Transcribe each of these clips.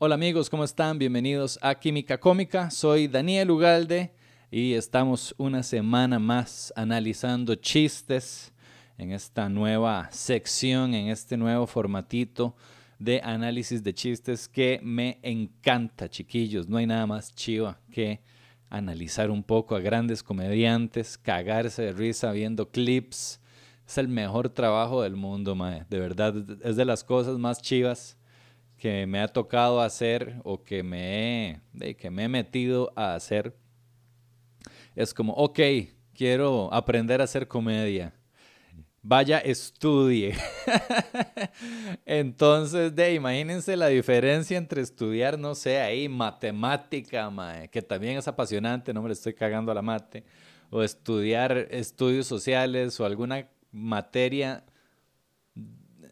Hola amigos, ¿cómo están? Bienvenidos a Química Cómica. Soy Daniel Ugalde y estamos una semana más analizando chistes en esta nueva sección, en este nuevo formatito de análisis de chistes que me encanta, chiquillos. No hay nada más chiva que analizar un poco a grandes comediantes, cagarse de risa viendo clips. Es el mejor trabajo del mundo, mae. De verdad, es de las cosas más chivas que me ha tocado hacer o que me he, que me he metido a hacer. Es como, ok, quiero aprender a hacer comedia vaya, estudie. Entonces, de, imagínense la diferencia entre estudiar, no sé, ahí matemática, que también es apasionante, no me estoy cagando a la mate, o estudiar estudios sociales o alguna materia.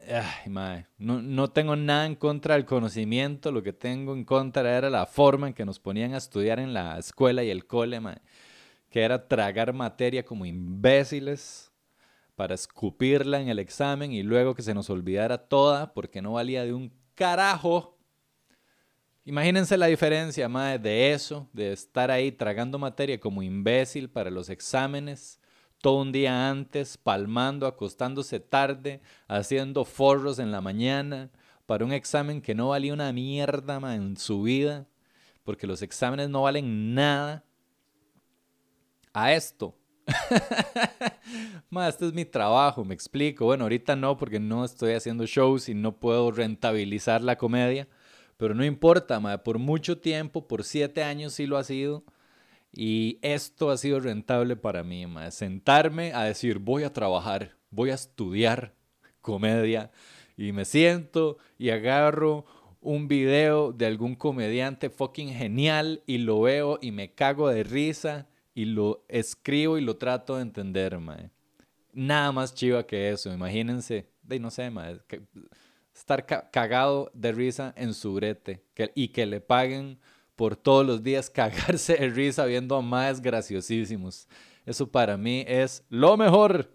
Ay, mae. No, no tengo nada en contra del conocimiento, lo que tengo en contra era la forma en que nos ponían a estudiar en la escuela y el cole, que era tragar materia como imbéciles para escupirla en el examen y luego que se nos olvidara toda porque no valía de un carajo. Imagínense la diferencia, madre, de eso, de estar ahí tragando materia como imbécil para los exámenes, todo un día antes, palmando, acostándose tarde, haciendo forros en la mañana, para un examen que no valía una mierda en su vida, porque los exámenes no valen nada. A esto, Ma, este es mi trabajo, me explico. Bueno, ahorita no, porque no estoy haciendo shows y no puedo rentabilizar la comedia. Pero no importa, ma, por mucho tiempo, por siete años sí lo ha sido. Y esto ha sido rentable para mí, ma. Sentarme a decir, voy a trabajar, voy a estudiar comedia. Y me siento y agarro un video de algún comediante fucking genial y lo veo y me cago de risa y lo escribo y lo trato de entender, mae. Nada más chiva que eso, imagínense, de no sé, mae, estar cagado de risa en su brete y que le paguen por todos los días cagarse de risa viendo a más graciosísimos. Eso para mí es lo mejor.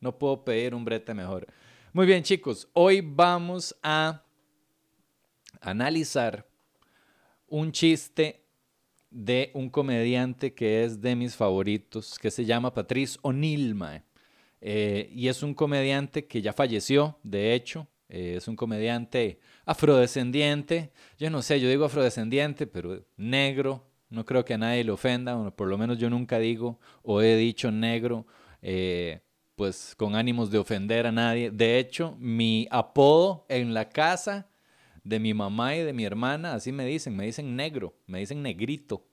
No puedo pedir un brete mejor. Muy bien, chicos, hoy vamos a analizar un chiste de un comediante que es de mis favoritos, que se llama Patrice O'Neill, eh, y es un comediante que ya falleció, de hecho, eh, es un comediante afrodescendiente, yo no sé, yo digo afrodescendiente, pero negro, no creo que a nadie le ofenda, bueno, por lo menos yo nunca digo o he dicho negro, eh, pues con ánimos de ofender a nadie. De hecho, mi apodo en la casa de mi mamá y de mi hermana, así me dicen, me dicen negro, me dicen negrito.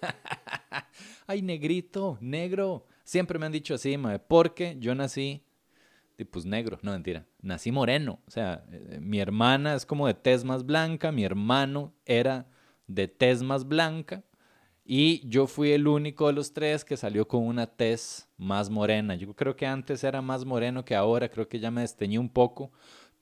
Ay, negrito, negro. Siempre me han dicho así, mae, porque yo nací, pues negro, no mentira, nací moreno. O sea, eh, mi hermana es como de tez más blanca, mi hermano era de tez más blanca. Y yo fui el único de los tres que salió con una tez más morena. Yo creo que antes era más moreno que ahora, creo que ya me desteñí un poco.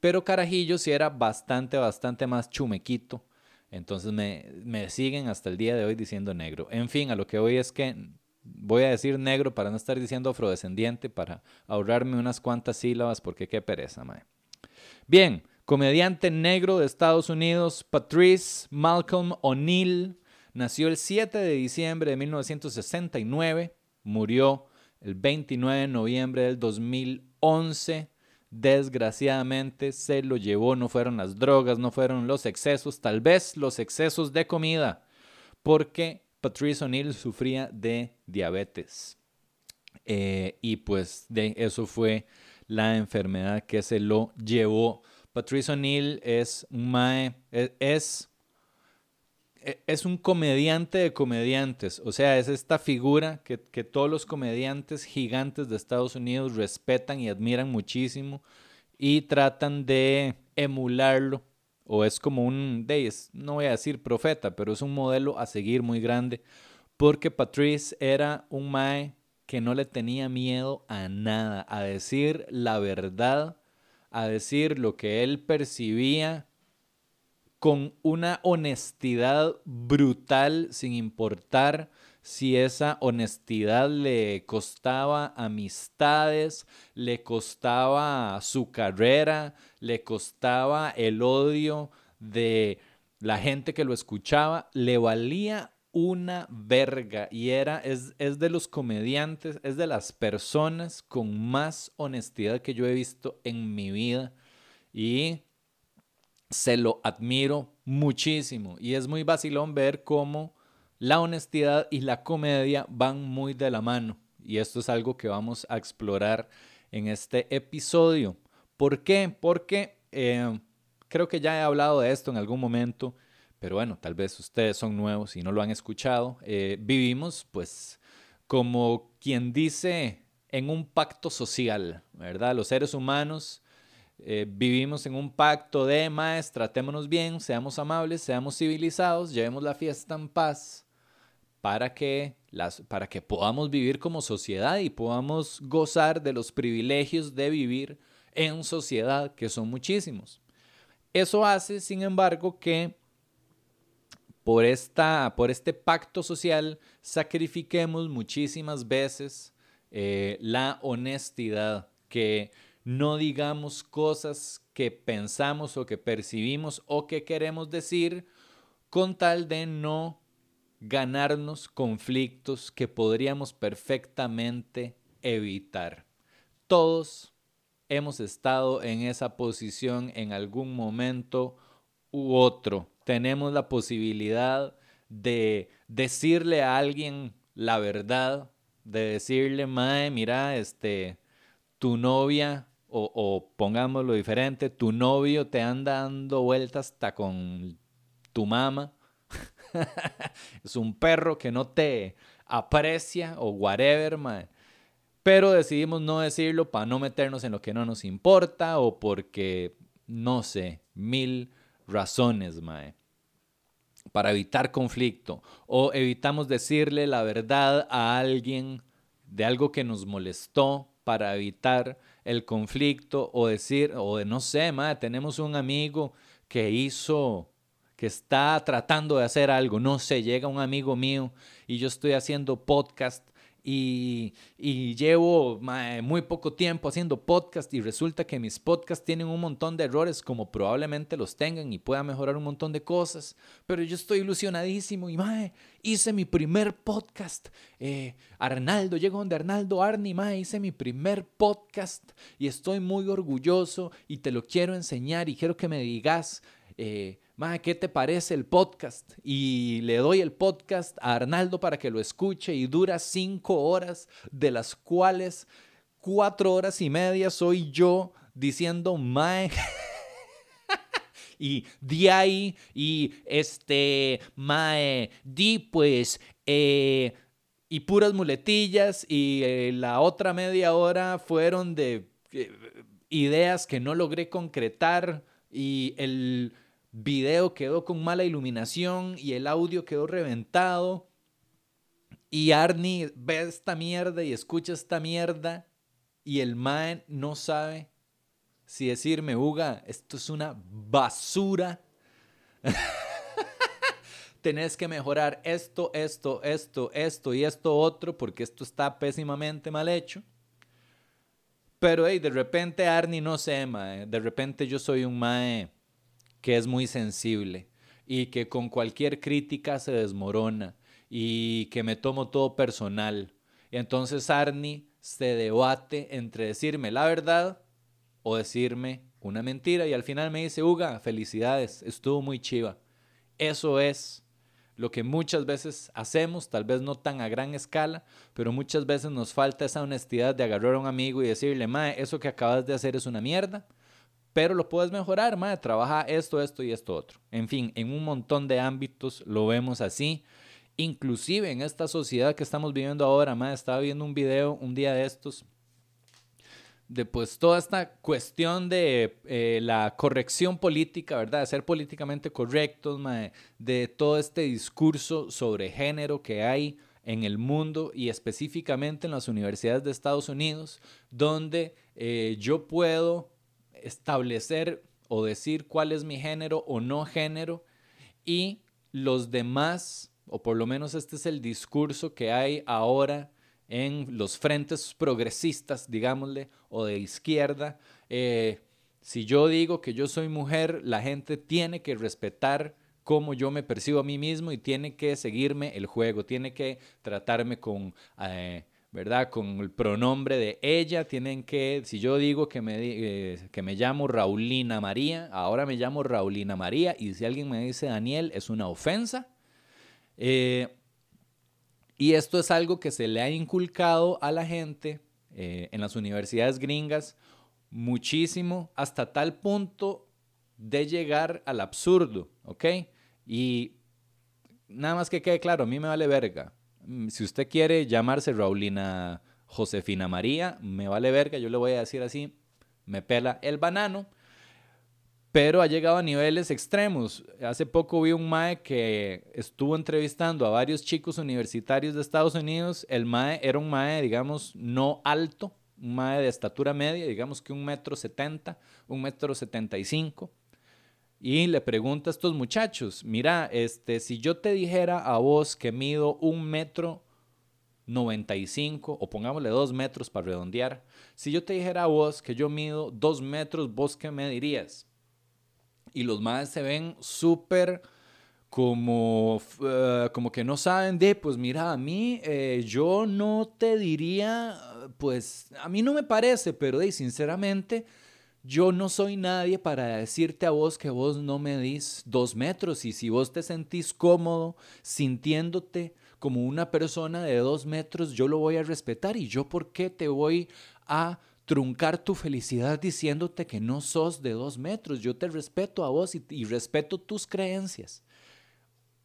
Pero Carajillo sí era bastante, bastante más chumequito. Entonces me, me siguen hasta el día de hoy diciendo negro. En fin, a lo que hoy es que voy a decir negro para no estar diciendo afrodescendiente, para ahorrarme unas cuantas sílabas, porque qué pereza, mae. Bien, comediante negro de Estados Unidos, Patrice Malcolm O'Neill, nació el 7 de diciembre de 1969, murió el 29 de noviembre del 2011 desgraciadamente se lo llevó, no fueron las drogas, no fueron los excesos, tal vez los excesos de comida, porque Patrice O'Neill sufría de diabetes. Eh, y pues de eso fue la enfermedad que se lo llevó. Patrice O'Neill es, e, es e, es un comediante de comediantes, o sea, es esta figura que, todos los comediantes gigantes de Estados Unidos respetan y admiran muchísimo y tratan de emularlo, o es como un, no voy a decir profeta, pero es un modelo a seguir muy grande, porque Patrice era un mae que no le tenía miedo a nada, a decir la verdad, a decir lo que él percibía con una honestidad brutal sin importar si esa honestidad le costaba amistades, le costaba su carrera, le costaba el odio de la gente que lo escuchaba le valía una verga. Y era, es, es de los comediantes, es de las personas con más honestidad que yo he visto en mi vida. Y se lo admiro muchísimo. Y es muy vacilón ver cómo la honestidad y la comedia van muy de la mano y esto es algo que vamos a explorar en este episodio. ¿Por qué? Porque eh, creo que ya he hablado de esto en algún momento, pero bueno, tal vez ustedes son nuevos y no lo han escuchado. Eh, vivimos pues como quien dice en un pacto social, ¿verdad? Los seres humanos eh, vivimos en un pacto de más, tratémonos bien, seamos amables, seamos civilizados, llevemos la fiesta en paz para que, las, para que podamos vivir como sociedad y podamos gozar de los privilegios de vivir en sociedad, que son muchísimos. Eso hace, sin embargo, que por, esta, por este pacto social sacrifiquemos muchísimas veces eh, la honestidad, que no digamos cosas que pensamos o que percibimos o que queremos decir con tal de no ganarnos conflictos que podríamos perfectamente evitar. Todos hemos estado en esa posición en algún momento u otro. Tenemos la posibilidad de decirle a alguien la verdad, de decirle, mae, mira, este, tu novia, o, o pongámoslo diferente, tu novio te anda dando vueltas hasta con tu mamá es un perro que no te aprecia o whatever, mae. Pero decidimos no decirlo para no meternos en lo que no nos importa o porque, no sé, mil razones, mae. Para evitar conflicto. O evitamos decirle la verdad a alguien de algo que nos molestó para evitar el conflicto o decir, o no sé, mae, tenemos un amigo que hizo que está tratando de hacer algo, no sé, llega un amigo mío y yo estoy haciendo podcast y, llevo muy poco tiempo haciendo podcast y resulta que mis podcasts tienen un montón de errores como probablemente los tengan y pueda mejorar un montón de cosas, pero yo estoy ilusionadísimo y mae, hice mi primer podcast. Eh, Arnaldo, llego donde Arnaldo Arni, mae, hice mi primer podcast y estoy muy orgulloso y te lo quiero enseñar y quiero que me digas. Eh, ¿qué te parece el podcast? Y le doy el podcast a Arnaldo para que lo escuche y dura cinco horas, de las cuales cuatro horas y media soy yo diciendo, mae. y di y este, mae, di pues, eh, y puras muletillas, y eh, la otra media hora fueron de eh, ideas que no logré concretar, y el video quedó con mala iluminación y el audio quedó reventado. Y Arnie ve esta mierda y escucha esta mierda y el man no sabe si decirme, Uga, esto es una basura. Tenés que mejorar esto, esto, esto, esto y esto otro porque esto está pésimamente mal hecho. Pero hey, de repente Arnie no sé, mae. De repente yo soy un mae que es muy sensible y que con cualquier crítica se desmorona y que me tomo todo personal. Entonces Arnie se debate entre decirme la verdad o decirme una mentira y al final me dice, Uga, felicidades, estuvo muy chiva. Eso es lo que muchas veces hacemos, tal vez no tan a gran escala, pero muchas veces nos falta esa honestidad de agarrar a un amigo y decirle, Mae, eso que acabas de hacer es una mierda pero lo puedes mejorar, madre, trabaja esto, esto y esto otro. En fin, en un montón de ámbitos lo vemos así. Inclusive en esta sociedad que estamos viviendo ahora, madre, estaba viendo un video un día de estos de pues toda esta cuestión de eh, la corrección política, ¿verdad? De ser políticamente correctos, de todo este discurso sobre género que hay en el mundo y específicamente en las universidades de Estados Unidos, donde eh, yo puedo establecer o decir cuál es mi género o no género y los demás, o por lo menos este es el discurso que hay ahora en los frentes progresistas, digámosle, o de izquierda. Eh, si yo digo que yo soy mujer, la gente tiene que respetar cómo yo me percibo a mí mismo y tiene que seguirme el juego, tiene que tratarme con, eh, ¿verdad? Con el pronombre de ella, tienen que, si yo digo que me, eh, que me llamo Raulina María, ahora me llamo Raulina María y si alguien me dice Daniel es una ofensa. Eh, y esto es algo que se le ha inculcado a la gente en las universidades gringas muchísimo hasta tal punto de llegar al absurdo, ¿ok? Y nada más que quede claro, a mí me vale verga. Mm, si usted quiere llamarse Raulina Josefina María, me vale verga, yo le voy a decir así, me pela el banano, pero ha llegado a niveles extremos. Hace poco vi un MAE que estuvo entrevistando a varios chicos universitarios de Estados Unidos. El MAE era un MAE, digamos, no alto, un MAE de estatura media, digamos que un metro setenta, un metro setenta y cinco y le pregunta a estos muchachos, mira, este, si yo te dijera a vos que mido un metro 95, o pongámosle dos metros para redondear, si yo te dijera a vos que yo mido dos metros, ¿vos qué me dirías? Y los más se ven súper como, eh, como que no saben de, pues mira, a mí eh, yo no te diría, pues a mí no me parece, pero de, sinceramente yo no soy nadie para decirte a vos que vos no medís dos metros y si vos te sentís cómodo sintiéndote como una persona de dos metros, yo lo voy a respetar y yo por qué te voy a truncar tu felicidad diciéndote que no sos de dos metros. Yo te respeto a vos y, respeto tus creencias.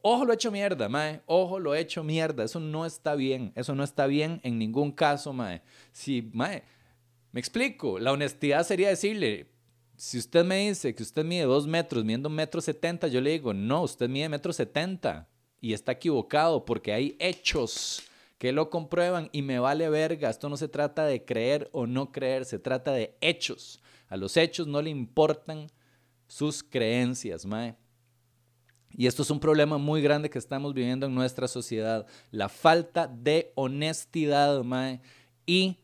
Ojo, lo he hecho mierda, mae. Ojo, lo he hecho mierda. Eso no está bien. Eso no está bien en ningún caso, mae. Si, mae, me explico, la honestidad sería decirle, si usted me dice que usted mide dos metros, midiendo metro setenta, yo le digo, no, usted mide metro setenta y está equivocado porque hay hechos que lo comprueban y me vale verga. Esto no se trata de creer o no creer, se trata de hechos. A los hechos no le importan sus creencias, mae. Y esto es un problema muy grande que estamos viviendo en nuestra sociedad. La falta de honestidad, mae. Y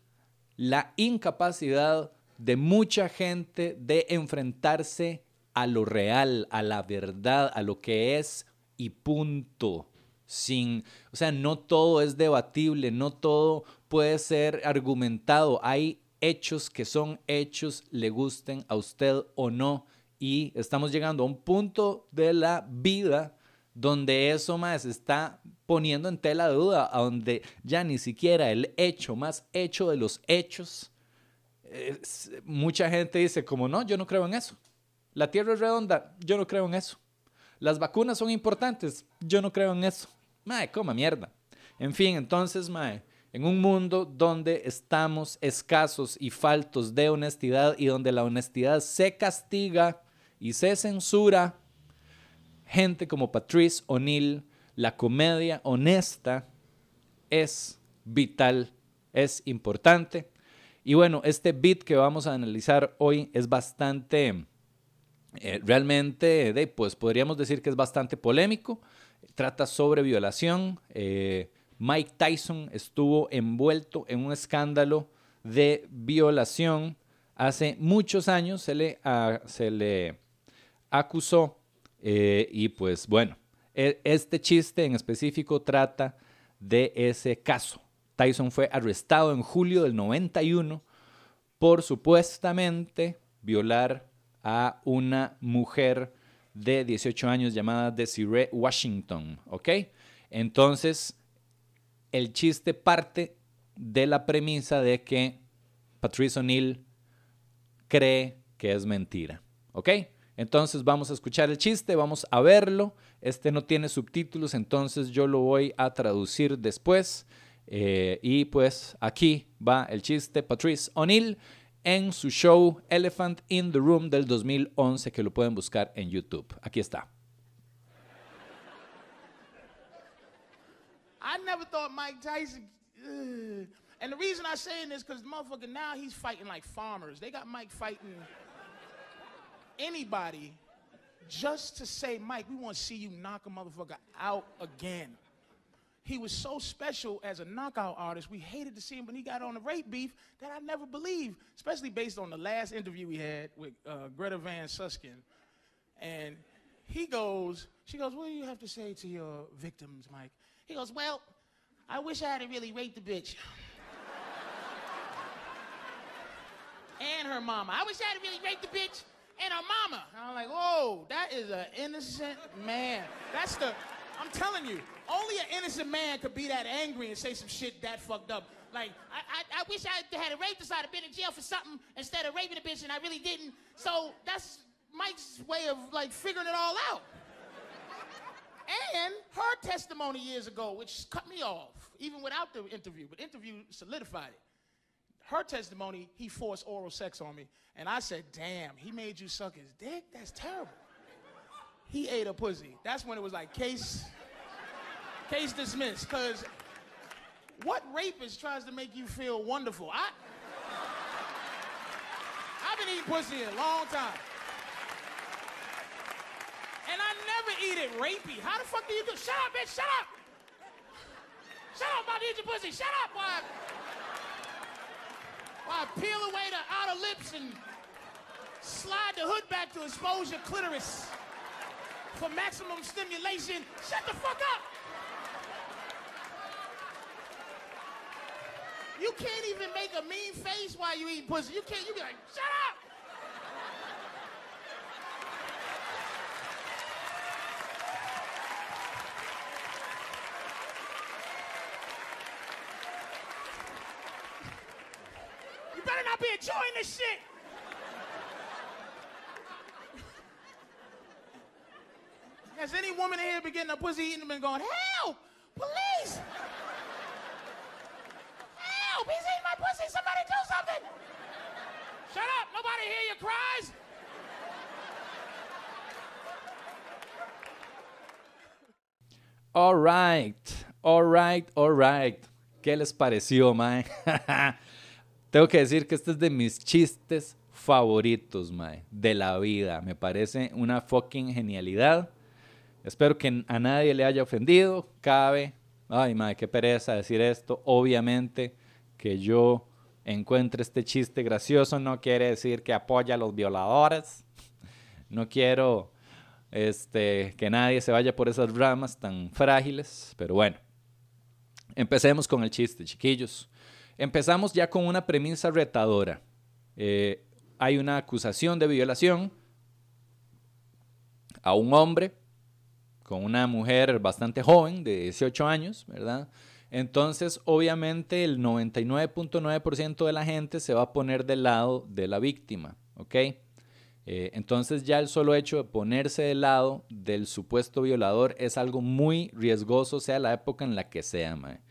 la incapacidad de mucha gente de enfrentarse a lo real, a la verdad, a lo que es y punto. Sin, o sea, no todo es debatible, no todo puede ser argumentado. Hay hechos que son hechos, le gusten a usted o no. Y estamos llegando a un punto de la vida donde eso más está poniendo en tela de duda, a donde ya ni siquiera el hecho más hecho de los hechos, mucha gente dice como no, yo no creo en eso. La Tierra es redonda, yo no creo en eso. Las vacunas son importantes, yo no creo en eso. Mae, coma mierda. En fin, entonces, mae, en un mundo donde estamos escasos y faltos de honestidad y donde la honestidad se castiga y se censura, gente como Patrice O'Neill, la comedia honesta es vital, es importante. Y bueno, este beat que vamos a analizar hoy es bastante, eh, realmente, pues podríamos decir que es bastante polémico. Trata sobre violación. Eh, Mike Tyson estuvo envuelto en un escándalo de violación hace muchos años. Se le, se le acusó eh, y pues bueno, e, este chiste en específico trata de ese caso. Tyson fue arrestado en julio del 91 por supuestamente violar a una mujer de 18 años llamada Desiree Washington, ¿ok? Entonces, el chiste parte de la premisa de que Patrice O'Neill cree que es mentira, ¿ok? Entonces vamos a escuchar el chiste, vamos a verlo. Este no tiene subtítulos, entonces yo lo voy a traducir después. Eh, y pues aquí va el chiste Patrice O'Neill en su show Elephant in the Room del 2011 que lo pueden buscar en YouTube. Aquí está. I never thought Mike Tyson. And the reason I say this because motherfucker now he's fighting like farmers. They got Mike fighting. Anybody just to say, Mike, we want to see you knock a motherfucker out again. He was so special as a knockout artist. We hated to see him when he got on the rape beef that I never believed, especially based on the last interview we had with uh, Greta Van Suskin. And he goes, she goes, what do you have to say to your victims, Mike? He goes, well, I wish I hadn't really raped the bitch. and her mama. I wish I hadn't really raped the bitch and her mama. And I'm like, whoa, that is an innocent man. That's the, I'm telling you, only an innocent man could be that angry and say some shit that fucked up. Like, I, I, I wish I had raped this. I'd have been in jail for something instead of raping a bitch, and I really didn't. So that's Mike's way of like figuring it all out. and her testimony years ago, which cut me off, even without the interview, but interview solidified it. Her testimony, he forced oral sex on me. And I said, damn, he made you suck his dick? That's terrible. He ate a pussy. That's when it was like case, case dismissed. Cause what rapist tries to make you feel wonderful? I, I've been eating pussy a long time. And I never eat it rapey. How the fuck do you do? Shut up, bitch, shut up! Shut up about to eat your pussy, shut up, boy! I peel away the outer lips and slide the hood back to expose your clitoris for maximum stimulation. Shut the fuck up! You can't even make a mean face while you eat pussy. You can't, you be like, shut up! You better not be enjoying this shit! Has any woman in here been getting a pussy eaten and been going, help! Police! Help! He's eating my pussy! Somebody do something! Shut up! Nobody hear your cries! All right, all right, all right. ¿Qué les pareció, mae? Tengo que decir que este es de mis chistes favoritos, mae, de la vida. Me parece una fucking genialidad. Espero que a nadie le haya ofendido. Cabe, ay, mae, qué pereza decir esto. Obviamente que yo encuentre este chiste gracioso no quiere decir que apoya a los violadores. No quiero este, que nadie se vaya por esas ramas tan frágiles, pero bueno, empecemos con el chiste, chiquillos. Empezamos ya con una premisa retadora. Eh, hay una acusación de violación a un hombre con una mujer bastante joven, de 18 años, ¿verdad? Entonces, obviamente, el 99.9% de la gente se va a poner del lado de la víctima, ¿ok? Eh, entonces ya el solo hecho de ponerse del lado del supuesto violador es algo muy riesgoso, sea la época en la que sea. Mae.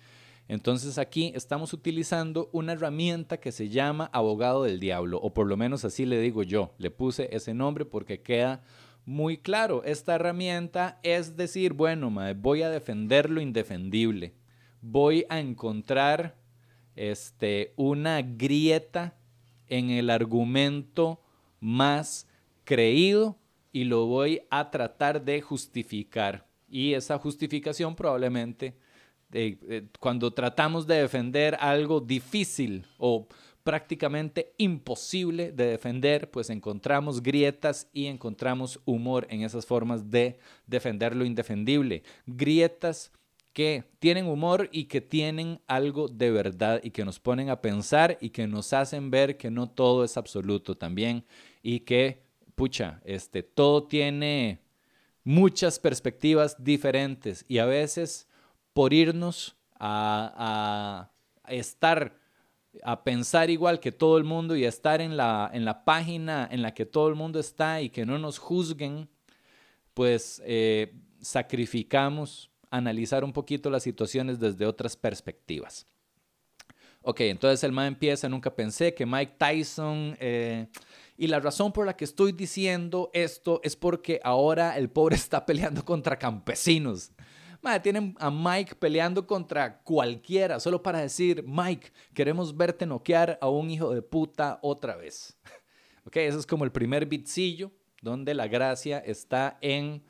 Entonces aquí estamos utilizando una herramienta que se llama abogado del diablo, o por lo menos así le digo yo, le puse ese nombre porque queda muy claro. Esta herramienta es decir, bueno, voy a defender lo indefendible, voy a encontrar este, una grieta en el argumento más creído y lo voy a tratar de justificar. Y esa justificación probablemente, eh, eh, cuando tratamos de defender algo difícil o prácticamente imposible de defender, pues encontramos grietas y encontramos humor en esas formas de defender lo indefendible. Grietas que tienen humor y que tienen algo de verdad y que nos ponen a pensar y que nos hacen ver que no todo es absoluto también y que, pucha, este, todo tiene muchas perspectivas diferentes y a veces por irnos a, a estar, a pensar igual que todo el mundo y a estar en la, en la página en la que todo el mundo está y que no nos juzguen, pues eh, sacrificamos analizar un poquito las situaciones desde otras perspectivas. Ok, entonces el MA empieza, nunca pensé que Mike Tyson... Eh, y la razón por la que estoy diciendo esto es porque ahora el pobre está peleando contra campesinos. Tienen a Mike peleando contra cualquiera, solo para decir, Mike, queremos verte noquear a un hijo de puta otra vez. ok, eso es como el primer bitcillo, donde la gracia está en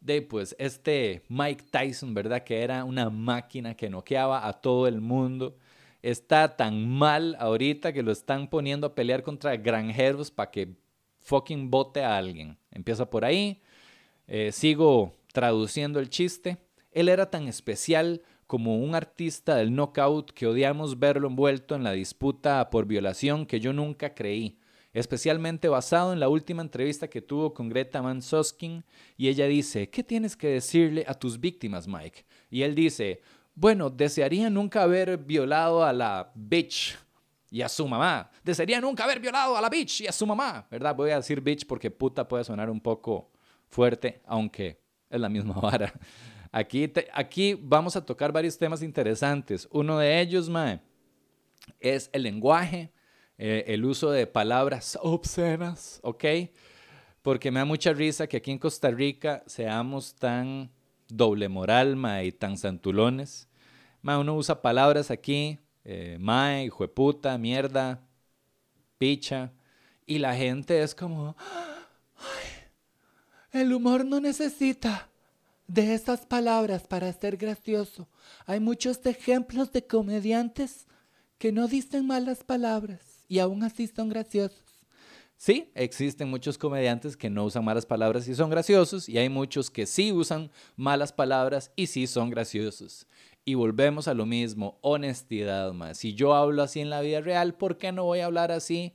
de pues este Mike Tyson, ¿verdad? Que era una máquina que noqueaba a todo el mundo está tan mal ahorita que lo están poniendo a pelear contra granjeros para que fucking vote a alguien. Empieza por ahí. Eh, sigo traduciendo el chiste. Él era tan especial como un artista del knockout que odiamos verlo envuelto en la disputa por violación que yo nunca creí, especialmente basado en la última entrevista que tuvo con Greta Van Soskin y ella dice, ¿qué tienes que decirle a tus víctimas, Mike? Y él dice, bueno, desearía nunca haber violado a la bitch y a su mamá. Desearía nunca haber violado a la bitch y a su mamá, ¿verdad? Voy a decir bitch porque puta puede sonar un poco fuerte, aunque es la misma vara. Aquí, aquí vamos a tocar varios temas interesantes. Uno de ellos, mae, es el lenguaje, eh, el uso de palabras obscenas, ¿ok? Porque me da mucha risa que aquí en Costa Rica seamos tan doble moral, mae, y tan santulones. Mae, uno usa palabras aquí, eh, mae, hijo de puta, mierda, picha, y la gente es como, el humor no necesita de esas palabras para ser gracioso. Hay muchos ejemplos de comediantes que no dicen malas palabras y aún así son graciosos. Sí, existen muchos comediantes que no usan malas palabras y son graciosos, y hay muchos que sí usan malas palabras y sí son graciosos. Y volvemos a lo mismo, honestidad más. Si yo hablo así en la vida real, ¿por qué no voy a hablar así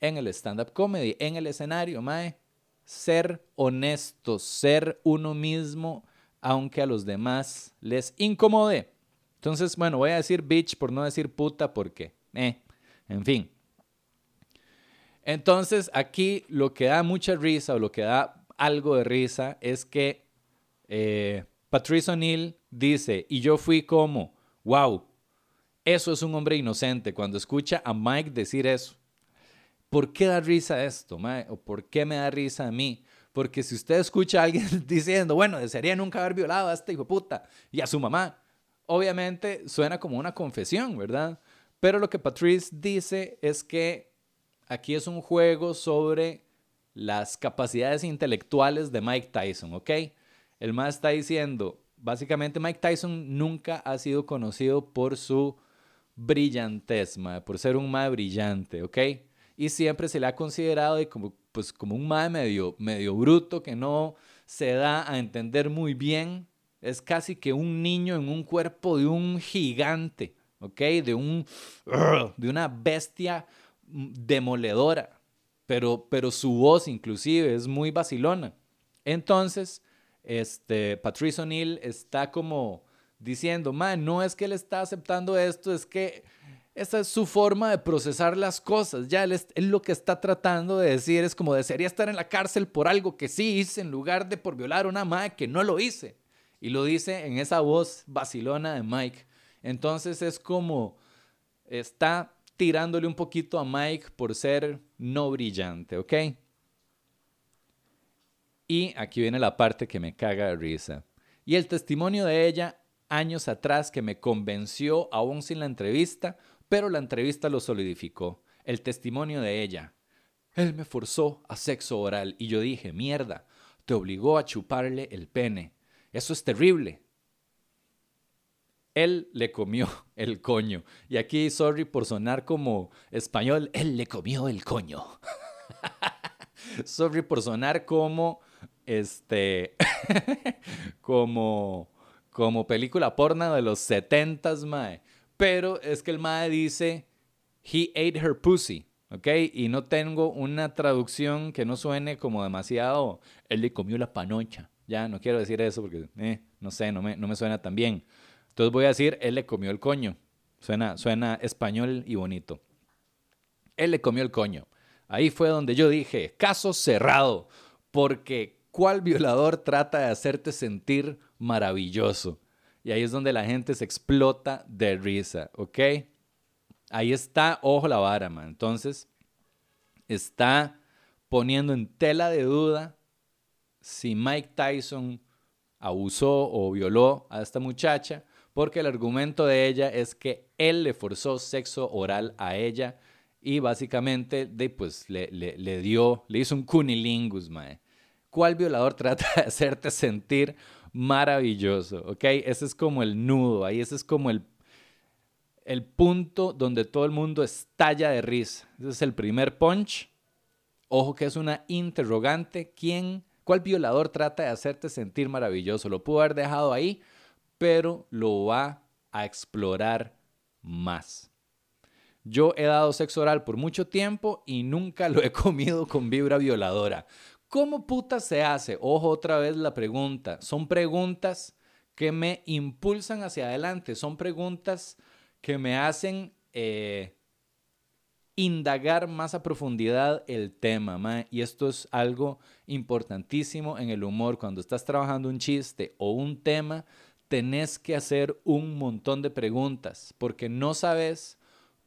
en el stand-up comedy, en el escenario, mae? Ser honesto, ser uno mismo aunque a los demás les incomode. Entonces, bueno, voy a decir bitch por no decir puta porque, eh, en fin. Entonces, aquí lo que da mucha risa o lo que da algo de risa es que eh, Patrice O'Neill dice, y yo fui como, wow, eso es un hombre inocente cuando escucha a Mike decir eso. ¿Por qué da risa esto? ¿O por qué me da risa a mí? Porque si usted escucha a alguien diciendo, bueno, desearía nunca haber violado a este hijo de puta y a su mamá, obviamente suena como una confesión, ¿verdad? Pero lo que Patrice dice es que aquí es un juego sobre las capacidades intelectuales de Mike Tyson, ¿ok? El más está diciendo, básicamente Mike Tyson nunca ha sido conocido por su brillantez, por ser un más brillante, ¿ok? Y siempre se le ha considerado de como pues como un mae medio, bruto que no se da a entender muy bien. Es casi que un niño en un cuerpo de un gigante, ¿ok? De, un, de una bestia demoledora. Pero, pero su voz inclusive es muy vacilona. Entonces, este, Patrice O'Neill está como diciendo, man, no es que él está aceptando esto, es que esa es su forma de procesar las cosas. Ya él, lo que está tratando de decir es como desearía estar en la cárcel por algo que sí hice en lugar de por violar a una madre que no lo hice. Y lo dice en esa voz vacilona de Mike. Entonces es como está tirándole un poquito a Mike por ser no brillante, ¿ok? Y aquí viene la parte que me caga de risa. Y el testimonio de ella años atrás que me convenció, aún sin la entrevista, pero la entrevista lo solidificó. El testimonio de ella. Él me forzó a sexo oral y yo dije, mierda, te obligó a chuparle el pene. Eso es terrible. Él le comió el coño. Y aquí, sorry por sonar como español, él le comió el coño. sorry por sonar como, este, como, como película porna de los setentas, mae. Pero es que el mae dice, he ate her pussy, ¿ok? Y no tengo una traducción que no suene como demasiado, él le comió la panocha. Ya, no quiero decir eso porque, eh, no sé, no me, no me suena tan bien. Entonces voy a decir, él le comió el coño. Suena, suena español y bonito. Él le comió el coño. Ahí fue donde yo dije, caso cerrado, porque ¿cuál violador trata de hacerte sentir maravilloso? Y ahí es donde la gente se explota de risa, ¿ok? Ahí está, ojo la vara. Entonces, está poniendo en tela de duda si Mike Tyson abusó o violó a esta muchacha, porque el argumento de ella es que él le forzó sexo oral a ella y básicamente de, pues, le, le, dio, le hizo un cunilingus, mae. ¿Cuál violador trata de hacerte sentir maravilloso, ¿ok? Ese es como el nudo, ahí ese es como el, el punto donde todo el mundo estalla de risa. Ese es el primer punch. Ojo que es una interrogante. ¿Quién ¿Cuál violador trata de hacerte sentir maravilloso? Lo pudo haber dejado ahí, pero lo va a explorar más. Yo he dado sexo oral por mucho tiempo y nunca lo he comido con vibra violadora. ¿Cómo puta se hace? Ojo otra vez la pregunta. Son preguntas que me impulsan hacia adelante. Son preguntas que me hacen eh, indagar más a profundidad el tema. Y esto es algo importantísimo en el humor. Cuando estás trabajando un chiste o un tema, tenés que hacer un montón de preguntas porque no sabes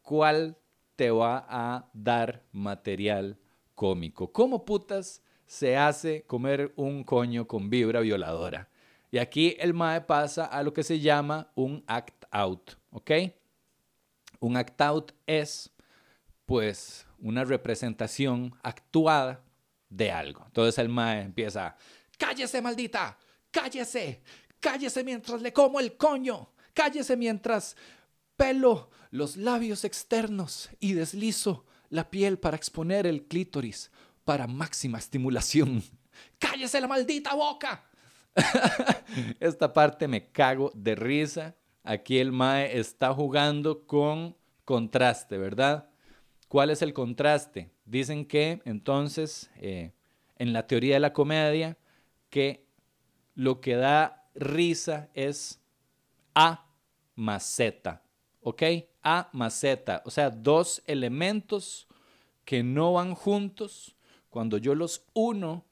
cuál te va a dar material cómico. ¿Cómo putas se hace comer un coño con vibra violadora? Y aquí el MAE pasa a lo que se llama un act out, ¿ok? Un act out es, pues, una representación actuada de algo. Entonces el MAE empieza, cállese maldita, cállese, cállese mientras le como el coño, cállese mientras pelo los labios externos y deslizo la piel para exponer el clítoris para máxima estimulación. ¡Cállese la maldita boca! Esta parte me cago de risa. Aquí el Mae está jugando con contraste, ¿verdad? ¿Cuál es el contraste? Dicen que entonces, eh, en la teoría de la comedia, que lo que da risa es A más Z, ¿ok? A más Z, o sea, dos elementos que no van juntos, cuando yo los uno,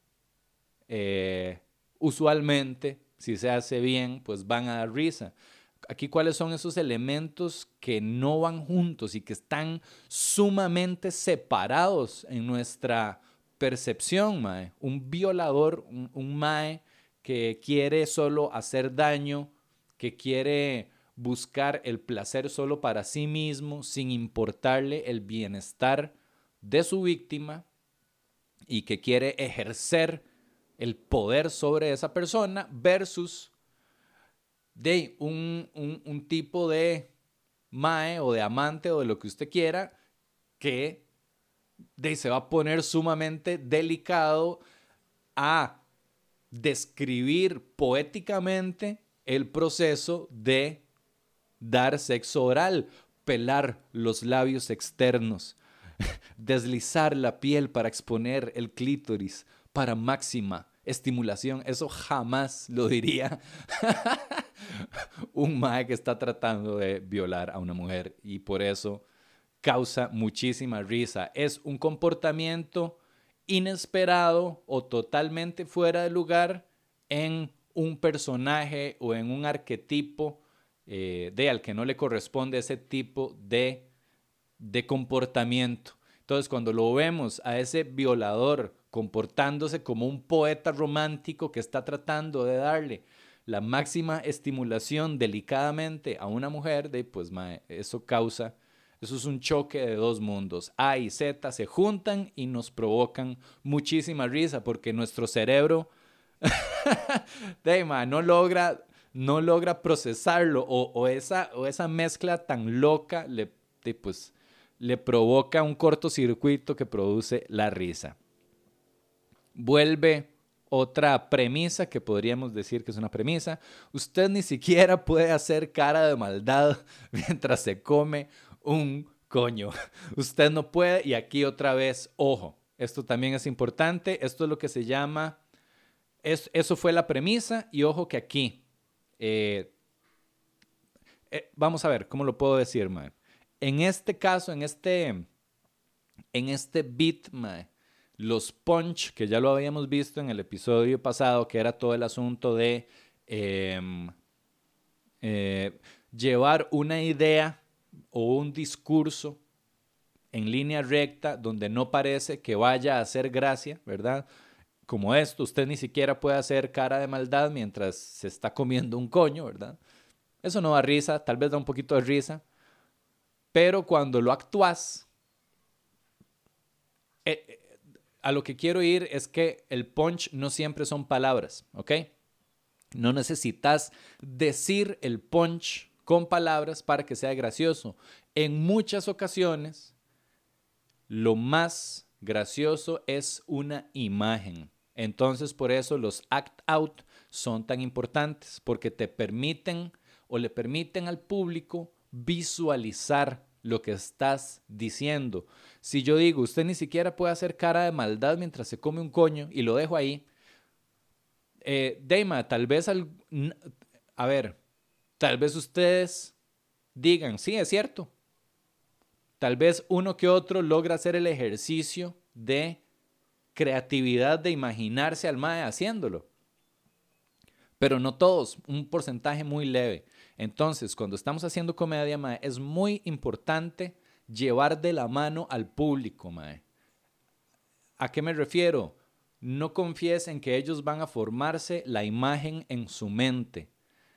eh, usualmente, si se hace bien, pues van a dar risa. Aquí, ¿cuáles son esos elementos que no van juntos y que están sumamente separados en nuestra percepción, Mae? Un violador, un, un Mae que quiere solo hacer daño, que quiere buscar el placer solo para sí mismo, sin importarle el bienestar de su víctima, y que quiere ejercer el poder sobre esa persona versus de un, un, tipo de mae o de amante o de lo que usted quiera que de, se va a poner sumamente delicado a describir poéticamente el proceso de dar sexo oral, pelar los labios externos, deslizar la piel para exponer el clítoris para máxima estimulación. Eso jamás lo diría un mae que está tratando de violar a una mujer y por eso causa muchísima risa. Es un comportamiento inesperado o totalmente fuera de lugar en un personaje o en un arquetipo eh, de al que no le corresponde ese tipo de, de comportamiento. Entonces, cuando lo vemos a ese violador comportándose como un poeta romántico que está tratando de darle la máxima estimulación delicadamente a una mujer, de, pues eso causa, eso es un choque de dos mundos. A y Z se juntan y nos provocan muchísima risa porque nuestro cerebro de, no logra no logra procesarlo o, esa, o esa mezcla tan loca le, pues, le provoca un cortocircuito que produce la risa. Vuelve otra premisa que podríamos decir que es una premisa. Usted ni siquiera puede hacer cara de maldad mientras se come un coño. Usted no puede y aquí otra vez, ojo, esto también es importante. Esto es lo que se llama, es, eso fue la premisa y ojo que aquí, eh, eh, vamos a ver, ¿cómo lo puedo decir, mae? En este caso, en este, en este beat, los punch, que ya lo habíamos visto en el episodio pasado, que era todo el asunto de em, eh, llevar una idea o un discurso en línea recta donde no parece que vaya a hacer gracia, ¿verdad? Como esto, usted ni siquiera puede hacer cara de maldad mientras se está comiendo un coño, ¿verdad? Eso no da risa, tal vez da un poquito de risa, pero cuando lo actúas, eh, a lo que quiero ir es que el punch no siempre son palabras, ¿ok? No necesitas decir el punch con palabras para que sea gracioso. En muchas ocasiones, lo más gracioso es una imagen. Entonces, por eso los act out son tan importantes, porque te permiten o le permiten al público visualizar lo que estás diciendo. Si yo digo, usted ni siquiera puede hacer cara de maldad mientras se come un coño y lo dejo ahí, eh, Deima, tal vez, al, a ver, tal vez ustedes digan, sí, es cierto. Tal vez uno que otro logra hacer el ejercicio de creatividad de imaginarse al mae haciéndolo. Pero no todos, un porcentaje muy leve. Entonces, cuando estamos haciendo comedia, mae, es muy importante llevar de la mano al público, mae. ¿A qué me refiero? No confíes en que ellos van a formarse la imagen en su mente.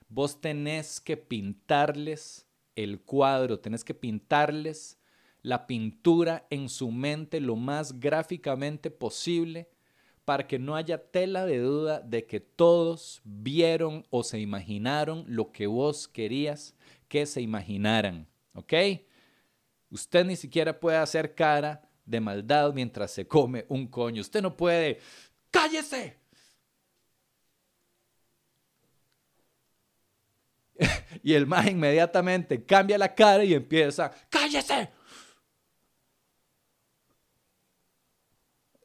Vos tenés que pintarles el cuadro, tenés que pintarles la pintura en su mente lo más gráficamente posible para que no haya tela de duda de que todos vieron o se imaginaron lo que vos querías que se imaginaran. ¿Ok? Usted ni siquiera puede hacer cara de maldad mientras se come un coño. Usted no puede. ¡Cállese! y el más inmediatamente cambia la cara y empieza. ¡Cállese!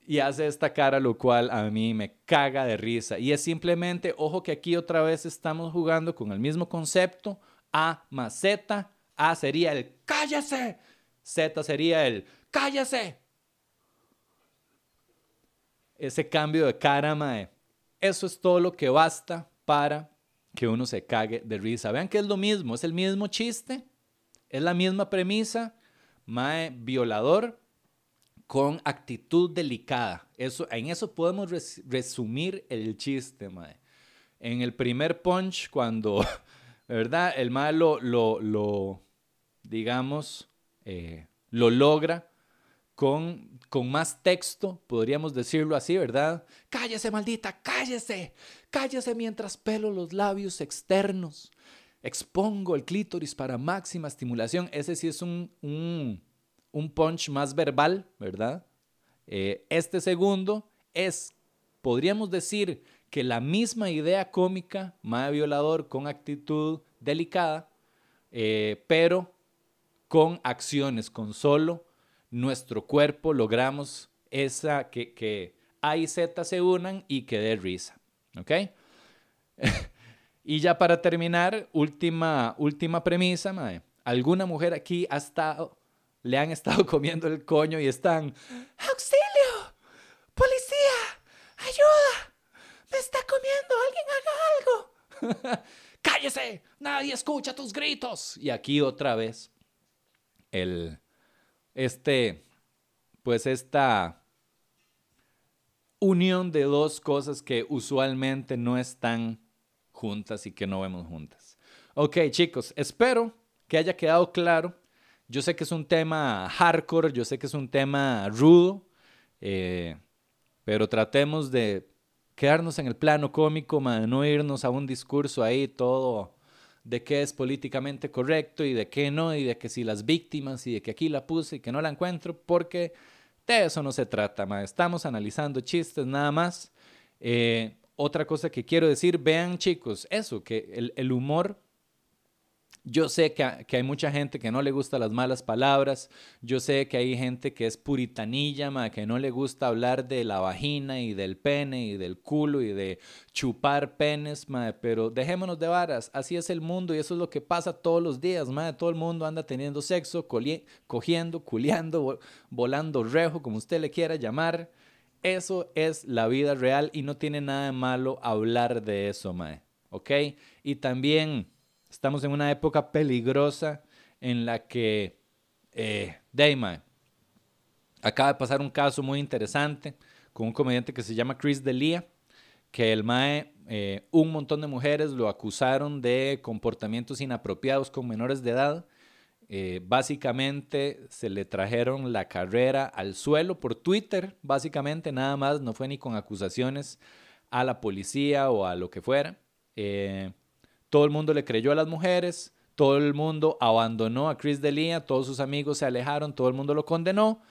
Y hace esta cara, lo cual a mí me caga de risa. Y es simplemente, ojo que aquí otra vez estamos jugando con el mismo concepto. A más Z. A sería el cállese. Z sería el cállese. Ese cambio de cara, mae. Eso es todo lo que basta para que uno se cague de risa. Vean que es lo mismo, es el mismo chiste, es la misma premisa. Mae, violador, con actitud delicada. Eso, en eso podemos resumir el chiste, mae. En el primer punch, cuando, ¿verdad? El mae lo, digamos, eh, lo logra con, con más texto, podríamos decirlo así, ¿verdad? Cállese, maldita, cállese, cállese mientras pelo los labios externos. Expongo el clítoris para máxima estimulación. Ese sí es un un punch más verbal, ¿verdad? Eh, este segundo es, podríamos decir, que la misma idea cómica, más violador con actitud delicada, eh, pero con acciones, con solo nuestro cuerpo logramos esa que, que A y Z se unan y que dé risa. ¿Ok? y ya para terminar, última, última premisa, mae. ¿Alguna mujer aquí ha estado le han estado comiendo el coño y están, ¡Auxilio! ¡Policía! ¡Ayuda! ¡Me está comiendo! ¡Alguien haga algo! ¡Cállese! ¡Nadie escucha tus gritos! Y aquí otra vez, el, este, pues esta unión de dos cosas que usualmente no están juntas y que no vemos juntas. Ok, chicos, espero que haya quedado claro yo sé que es un tema hardcore, yo sé que es un tema rudo, eh, pero tratemos de quedarnos en el plano cómico, no irnos a un discurso ahí todo de qué es políticamente correcto y de qué no, y de que si las víctimas y de que aquí la puse y que no la encuentro, porque de eso no se trata, estamos analizando chistes nada más. Eh, otra cosa que quiero decir, vean chicos, eso, que el humor yo sé que, hay mucha gente que no le gusta las malas palabras. Yo sé que hay gente que es puritanilla, que no le gusta hablar de la vagina y del pene y del culo y de chupar penes, pero dejémonos de varas. Así es el mundo y eso es lo que pasa todos los días. Todo el mundo anda teniendo sexo, cogiendo, culeando, volando rejo, como usted le quiera llamar. Eso es la vida real y no tiene nada de malo hablar de eso, mae. ¿Ok? Y también Estamos en una época peligrosa en la que eh, acaba de pasar un caso muy interesante con un comediante que se llama Chris Delia, que el Mae, eh, un montón de mujeres lo acusaron de comportamientos inapropiados con menores de edad. Eh, básicamente se le trajeron la carrera al suelo por Twitter, básicamente nada más, no fue ni con acusaciones a la policía o a lo que fuera. Eh, todo el mundo le creyó a las mujeres, todo el mundo abandonó a Chris D'Elia, todos sus amigos se alejaron, todo el mundo lo condenó.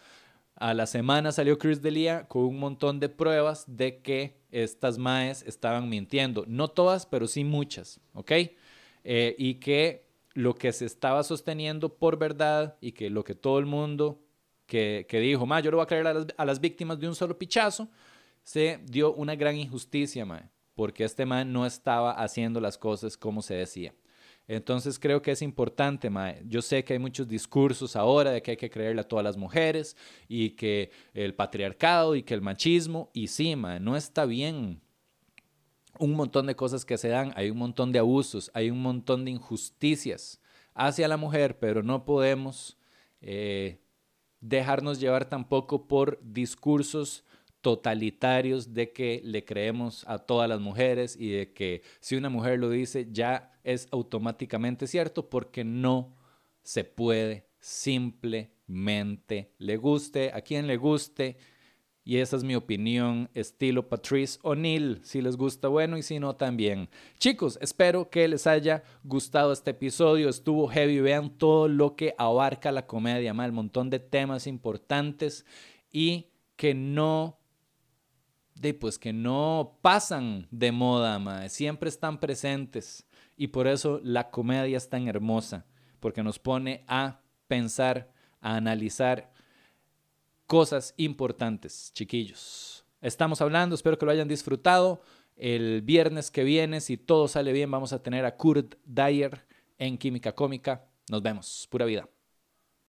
a la semana salió Chris Delia con un montón de pruebas de que estas maes estaban mintiendo. No todas, pero sí muchas, ¿ok? Eh, y que lo que se estaba sosteniendo por verdad y que lo que todo el mundo que, dijo, ma, yo lo voy a creer a las, víctimas de un solo pichazo, se dio una gran injusticia, mae, porque este man no estaba haciendo las cosas como se decía. Entonces creo que es importante, mae. Yo sé que hay muchos discursos ahora de que hay que creerle a todas las mujeres y que el patriarcado y que el machismo, y sí, mae, no está bien. Un montón de cosas que se dan, hay un montón de abusos, hay un montón de injusticias hacia la mujer, pero no podemos eh, dejarnos llevar tampoco por discursos totalitarios de que le creemos a todas las mujeres y de que si una mujer lo dice ya es automáticamente cierto porque no se puede simplemente le guste a quien le guste y esa es mi opinión, estilo Patrice O'Neill. Si les gusta, bueno, y si no, también. Chicos, espero que les haya gustado este episodio. Estuvo heavy. Vean todo lo que abarca la comedia, mal montón de temas importantes y que no de pues que no pasan de moda, ma. siempre están presentes y por eso la comedia es tan hermosa, porque nos pone a pensar, a analizar cosas importantes, chiquillos. Estamos hablando, espero que lo hayan disfrutado. El viernes que viene, si todo sale bien, vamos a tener a Kurt Dyer en Química Cómica. Nos vemos. Pura vida.